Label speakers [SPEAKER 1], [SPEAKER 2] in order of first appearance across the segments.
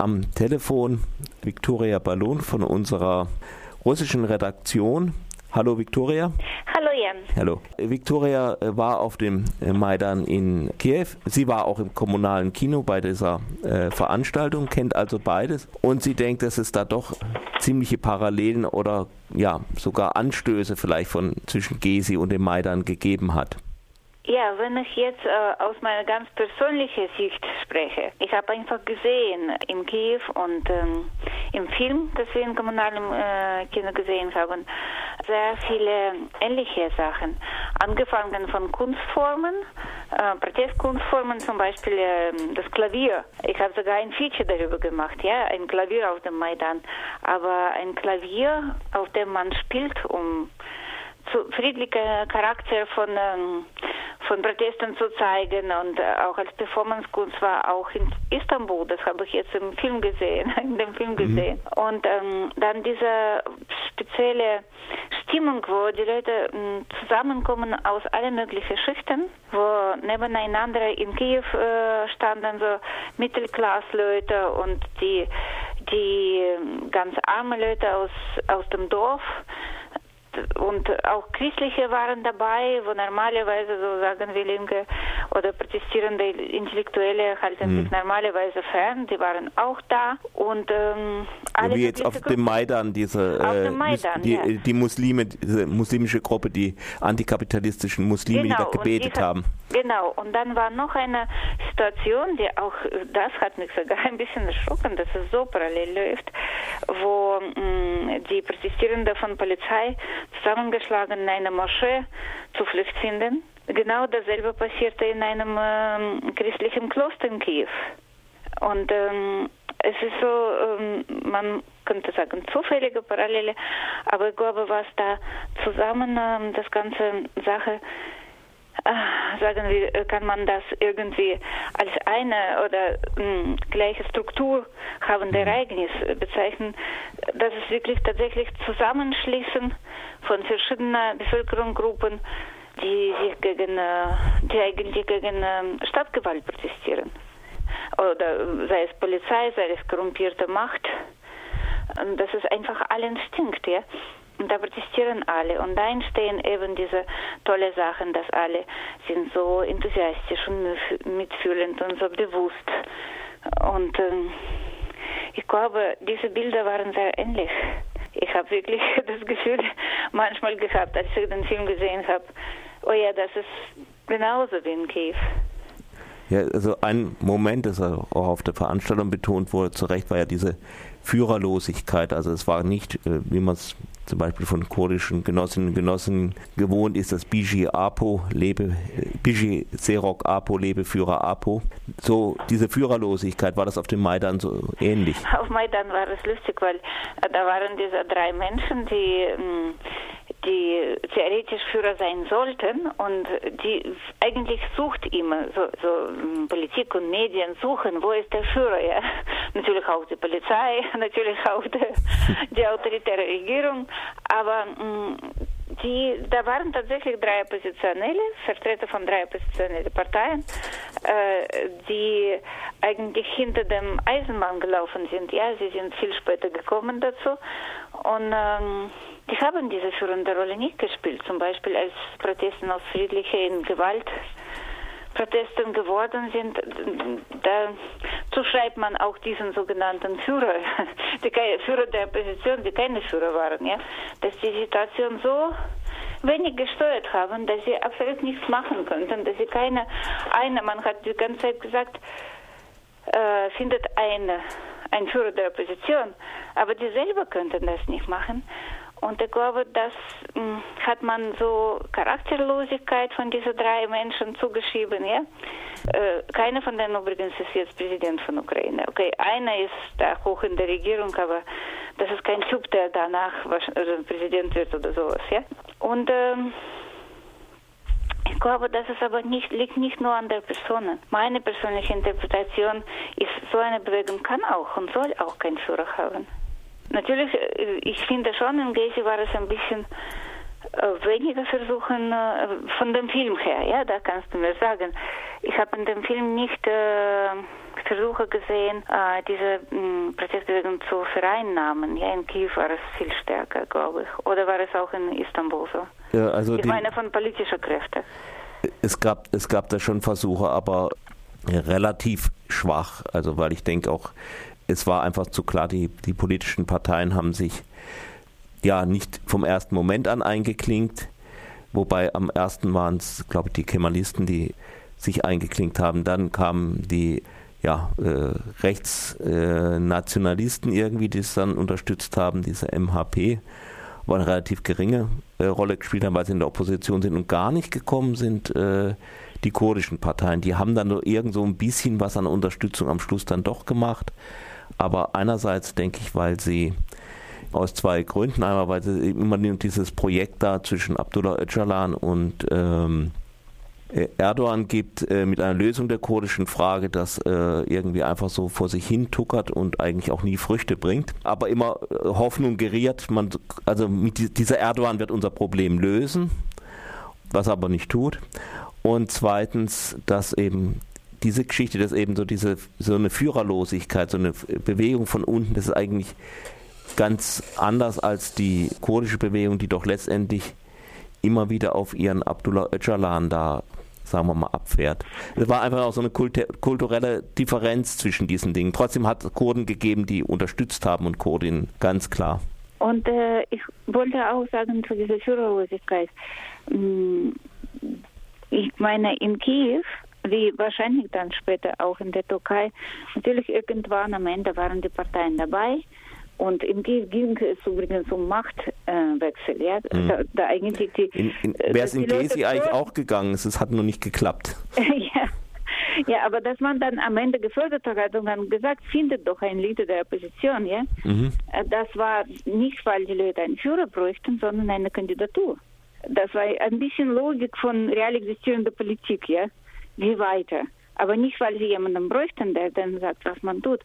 [SPEAKER 1] am Telefon Viktoria Ballon von unserer russischen Redaktion. Hallo Viktoria.
[SPEAKER 2] Hallo Jan.
[SPEAKER 1] Hallo. Viktoria äh, war auf dem äh, Maidan in Kiew. Sie war auch im kommunalen Kino bei dieser äh, Veranstaltung, kennt also beides. Und sie denkt, dass es da doch ziemliche Parallelen oder ja sogar Anstöße vielleicht von zwischen Gesi und dem Maidan gegeben hat.
[SPEAKER 2] Ja, wenn ich jetzt äh, aus meiner ganz persönlichen Sicht spreche, ich habe einfach gesehen in Kiew und ähm, im Film, das wir im kommunalen äh, Kino gesehen haben, sehr viele ähnliche Sachen. Angefangen von Kunstformen, äh, Protestkunstformen, zum Beispiel äh, das Klavier. Ich habe sogar ein Feature darüber gemacht, ja, ein Klavier auf dem Maidan. Aber ein Klavier, auf dem man spielt, um zu friedlicher Charakter von ähm, von Protesten zu zeigen und äh, auch als Performancekunst war auch in Istanbul, das habe ich jetzt im Film gesehen, in dem Film mhm. gesehen. Mhm. Und ähm, dann diese spezielle Stimmung, wo die Leute äh, zusammenkommen aus allen möglichen Schichten, wo nebeneinander in Kiew äh, standen so Mittelklassleute und die die ähm, ganz armen Leute aus aus dem Dorf und auch Christliche waren dabei, wo normalerweise, so sagen wir Linke oder protestierende Intellektuelle halten mhm. sich normalerweise fern, die waren auch da und ähm,
[SPEAKER 1] alle Wie jetzt auf dem Maidan, diese äh,
[SPEAKER 2] Maidan,
[SPEAKER 1] die, ja. die, Muslime, diese muslimische Gruppe, die antikapitalistischen Muslime,
[SPEAKER 2] genau,
[SPEAKER 1] die da gebetet
[SPEAKER 2] die
[SPEAKER 1] haben.
[SPEAKER 2] Genau, und dann war noch eine Situation, die auch, das hat mich sogar ein bisschen erschrocken, dass es so parallel läuft, wo die Protestierenden von Polizei zusammengeschlagen in einer Moschee Zuflucht finden. Genau dasselbe passierte in einem christlichen Kloster in Kiew. Und ähm, es ist so, ähm, man könnte sagen, zufällige Parallele, aber ich glaube, was da zusammen ähm, das ganze Sache sagen wir, kann man das irgendwie als eine oder mh, hm, gleiche Struktur habende mhm. Ereignis bezeichnen, dass es wirklich tatsächlich Zusammenschließen von verschiedenen Bevölkerungsgruppen, die sich gegen, äh, die eigentlich gegen äh, Stadtgewalt protestieren. Oder sei es Polizei, sei es korrumpierte Macht. Dass es einfach allen stinkt, ja. Und da protestieren alle. Und da entstehen eben diese tolle Sachen, dass alle sind so enthusiastisch und mitfühlend und so bewusst. Und ähm, ich glaube, diese Bilder waren sehr ähnlich. Ich habe wirklich das Gefühl manchmal gehabt, als ich den Film gesehen habe, oh ja, das ist genauso wie in Kiew.
[SPEAKER 1] Ja, also ein Moment, das auch auf der Veranstaltung betont wurde, zu Recht war ja diese Führerlosigkeit. Also es war nicht, äh, wie man es zum Beispiel von kurdischen Genossinnen und Genossen gewohnt ist, das Biji Apo, Lebe, Biji Serok Apo, Lebeführer Apo. So diese Führerlosigkeit, war das auf dem Maidan so ähnlich?
[SPEAKER 2] Auf Maidan war es lustig, weil äh, da waren diese drei Menschen, die hm, die theoretisch Führer sein sollten und die eigentlich sucht immer so, so hm, Politik und Medien suchen, wo ist der Führer? Ja? Natürlich auch die Polizei, natürlich auch die, die autoritäre Regierung, aber mh, hm, die, da waren tatsächlich drei Oppositionelle, Vertreter von drei oppositionellen Parteien, äh, die eigentlich hinter dem Eisenbahn gelaufen sind. Ja, sie sind viel später gekommen dazu und ähm, die haben diese führende Rolle nicht gespielt. Zum Beispiel als Protesten aus friedlichen Gewalt Protesten geworden sind, dazu schreibt man auch diesen sogenannten Führer, die Führer der Opposition, die keine Führer waren, ja, dass die Situation so wenig gesteuert haben, dass sie absolut nichts machen könnten, dass sie keine, eine, man hat die ganze Zeit gesagt, äh, findet eine, ein Führer der Opposition, aber die selber könnten das nicht machen. Und ich glaube, das hm, hat man so Charakterlosigkeit von diesen drei Menschen zugeschrieben. Ja? Äh, keiner von denen übrigens ist jetzt Präsident von Ukraine. Okay, einer ist da hoch in der Regierung, aber das ist kein Typ, der danach also Präsident wird oder sowas. Ja? Und ähm, ich glaube, das ist aber nicht, liegt nicht nur an der Person. Meine persönliche Interpretation ist, so eine Bewegung kann auch und soll auch keinen Führer haben. Natürlich, äh, ich finde schon, in Gezi war es ein bisschen äh, weniger versuchen äh, von dem Film her, ja, da kannst du mir sagen. Ich habe in dem Film nicht äh, Versuche gesehen, äh, diese mh, hm, Protestbewegung zu vereinnahmen. Ja, in Kiew war es viel stärker, glaube ich. Oder war es auch in Istanbul so?
[SPEAKER 1] Ja, also
[SPEAKER 2] ich meine von politischer Kräfte.
[SPEAKER 1] Es gab, es gab da schon Versuche, aber relativ schwach. Also weil ich denke auch, es war einfach zu klar, die, die politischen Parteien haben sich ja nicht vom ersten Moment an eingeklinkt. Wobei am ersten waren es, glaube ich, die Kemalisten, die sich eingeklinkt haben. Dann kamen die ja, äh, Rechtsnationalisten äh, irgendwie, die es dann unterstützt haben, diese MHP, wo eine relativ geringe äh, Rolle gespielt haben, weil sie in der Opposition sind und gar nicht gekommen sind, äh, die kurdischen Parteien. Die haben dann nur irgend so ein bisschen was an Unterstützung am Schluss dann doch gemacht. Aber einerseits denke ich, weil sie aus zwei Gründen. Einmal, weil sie immer dieses Projekt da zwischen Abdullah Öcalan und ähm, äh, Erdogan gibt äh, mit einer Lösung der kurdischen Frage, das äh, irgendwie einfach so vor sich hin tuckert und eigentlich auch nie Früchte bringt, aber immer äh, Hoffnung geriert, man, also mit dieser Erdogan wird unser Problem lösen, was er aber nicht tut. Und zweitens, dass eben diese Geschichte, dass eben so diese so eine Führerlosigkeit, so eine Bewegung von unten, das ist eigentlich ganz anders als die kurdische Bewegung, die doch letztendlich immer wieder auf ihren Abdullah Öcalan da sagen wir mal, abfährt. Es war einfach auch so eine kulturelle Differenz zwischen diesen Dingen. Trotzdem hat es Kurden gegeben, die unterstützt haben und Kurdinnen, ganz klar.
[SPEAKER 2] Und äh, ich wollte auch sagen zu dieser Führerlosigkeit. Mm, ich meine, in Kiew, wie wahrscheinlich dann später auch in der Türkei, natürlich irgendwann am Ende waren die Parteien dabei und in Kiew ging es übrigens um Machtwechsel. Äh, ja? Mhm. Da, da, eigentlich die,
[SPEAKER 1] in, in, äh, Wäre es in Gezi eigentlich auch gegangen, es hat nur nicht geklappt.
[SPEAKER 2] ja. Ja, aber dass man dann am Ende gefördert hat und dann gesagt, findet doch ein Leader der Opposition, ja. Mhm. Äh, das war nicht, weil die Leute einen Führer bräuchten, sondern eine Kandidatur. Das war ein bisschen Logik von real existierender Politik, ja. Wie weiter. Aber nicht, weil sie jemanden bräuchten, der dann sagt, was man tut,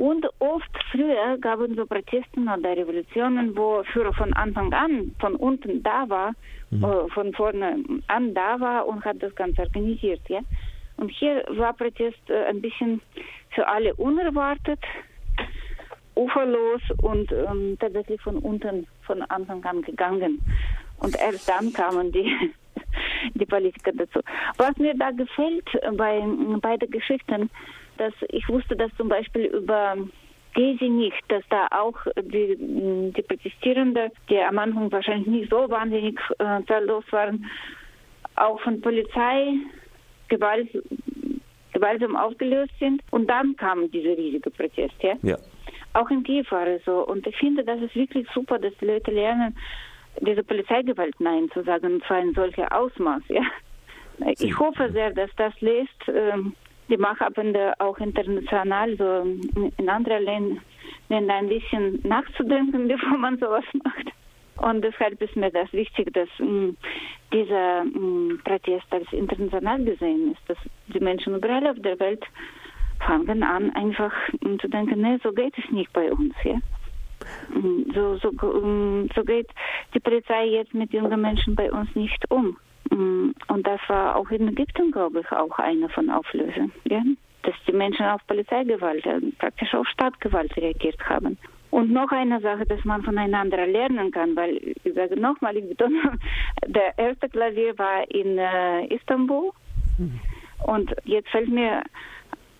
[SPEAKER 2] und oft früher gab es so Proteste oder Revolutionen, wo Führer von Anfang an von unten da war, mhm. Äh, von vorne an da war und hat das Ganze organisiert. Ja? Und hier war Protest äh, ein bisschen für alle unerwartet, uferlos und ähm, tatsächlich von unten von Anfang an gegangen. Und erst dann kamen die, die Politiker dazu. Was mir da gefällt bei, bei der Geschichten, dass ich wusste das zum Beispiel über Gezi nicht, dass da auch die, die Protestierenden, die am Anfang wahrscheinlich nicht so wahnsinnig äh, zahllos waren, auch von Polizei Gewalt, gewaltsam aufgelöst sind. Und dann kam dieser riesige Protest. Ja? ja. Auch in Kiew war es so. Und ich finde, das ist wirklich super, dass die Leute lernen, diese Polizeigewalt Nein zu sagen, zwar in solcher Ausmaß. Ja? Ich hoffe sehr, dass das lässt. Ähm, die Machthabende auch international, so in anderen Ländern ein bisschen nachzudenken, bevor man sowas macht. Und deshalb ist mir das wichtig, dass mh, mm, dieser mh, mm, Protest als international gesehen ist, dass die Menschen überall auf der Welt fangen an, einfach mh, mm, zu denken, nee, so geht es nicht bei uns. Ja? So, so, so geht die Polizei jetzt mit jungen Menschen bei uns nicht um. Mm, und das war auch in Ägypten, glaube ich, auch eine von Auflösungen. Ja? Dass die Menschen auf Polizeigewalt, äh, praktisch auf Stadtgewalt reagiert haben. Und noch eine Sache, dass man voneinander lernen kann, weil ich sage nochmal, ich betone, der erste Klavier war in äh, Istanbul. Mhm. Und jetzt fällt mir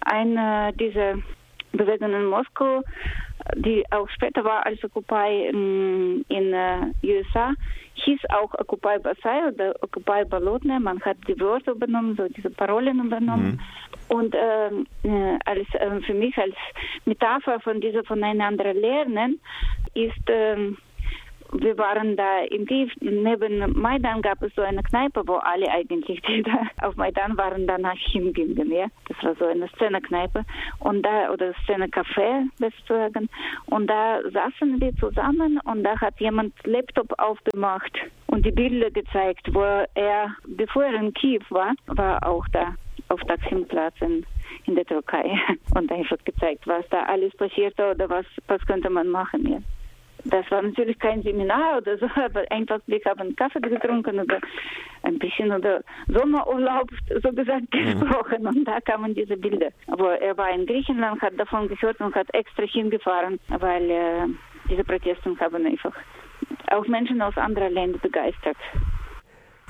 [SPEAKER 2] ein, äh, diese Bewegung in Moskau, die auch später war als Occupy in, in uh, USA, hieß auch Occupy Basai oder Occupy Balotne. Man hat die Wörter übernommen, so diese Parolen übernommen. Mhm. Und ähm, äh, als, äh, für mich als Metapher von dieser voneinander lernen ist äh, wir waren da in Kiew, neben Maidan gab es so eine Kneipe, wo alle eigentlich, die da auf Maidan waren, danach hingingen. Ja? Das war so eine Szene-Kneipe und da, oder Szene-Café, besser zu sagen. Und da saßen wir zusammen und da hat jemand Laptop aufgemacht und die Bilder gezeigt, wo er, bevor er in Kiew war, war auch da auf Taksimplatz in, in der Türkei und einfach gezeigt, was da alles passierte oder was, was könnte man machen. Ja. Das war natürlich kein Seminar oder so, aber einfach, wir haben Kaffee getrunken oder ein bisschen über Sommerurlaub, so gesagt, mhm. gesprochen und da kamen diese Bilder. Aber er war in Griechenland, hat davon gehört und hat extra hingefahren, weil äh, diese Proteste haben einfach auch Menschen aus anderen Ländern begeistert.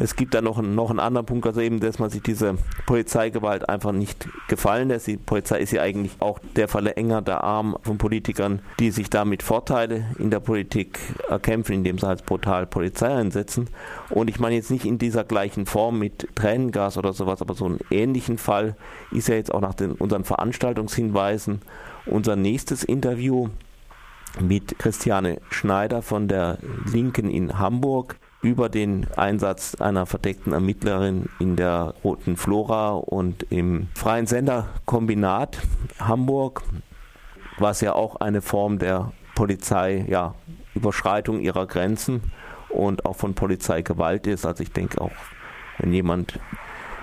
[SPEAKER 1] Es gibt da noch, noch einen anderen Punkt, also eben, dass man sich diese Polizeigewalt einfach nicht gefallen lässt. Die Polizei ist ja eigentlich auch der verlängerte Arm von Politikern, die sich damit Vorteile in der Politik erkämpfen, indem sie als brutal Polizei einsetzen. Und ich meine jetzt nicht in dieser gleichen Form mit Tränengas oder sowas, aber so einen ähnlichen Fall ist ja jetzt auch nach den, unseren Veranstaltungshinweisen unser nächstes Interview mit Christiane Schneider von der Linken in Hamburg über den Einsatz einer verdeckten Ermittlerin in der Roten Flora und im Freien Senderkombinat Hamburg, was ja auch eine Form der Polizei, ja, Überschreitung ihrer Grenzen und auch von Polizeigewalt ist. Also ich denke auch, wenn jemand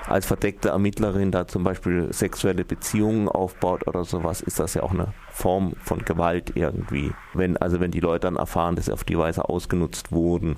[SPEAKER 1] als verdeckte Ermittlerin da zum Beispiel sexuelle Beziehungen aufbaut oder sowas, ist das ja auch eine Form von Gewalt irgendwie. Wenn, also wenn die Leute dann erfahren, dass sie auf die Weise ausgenutzt wurden.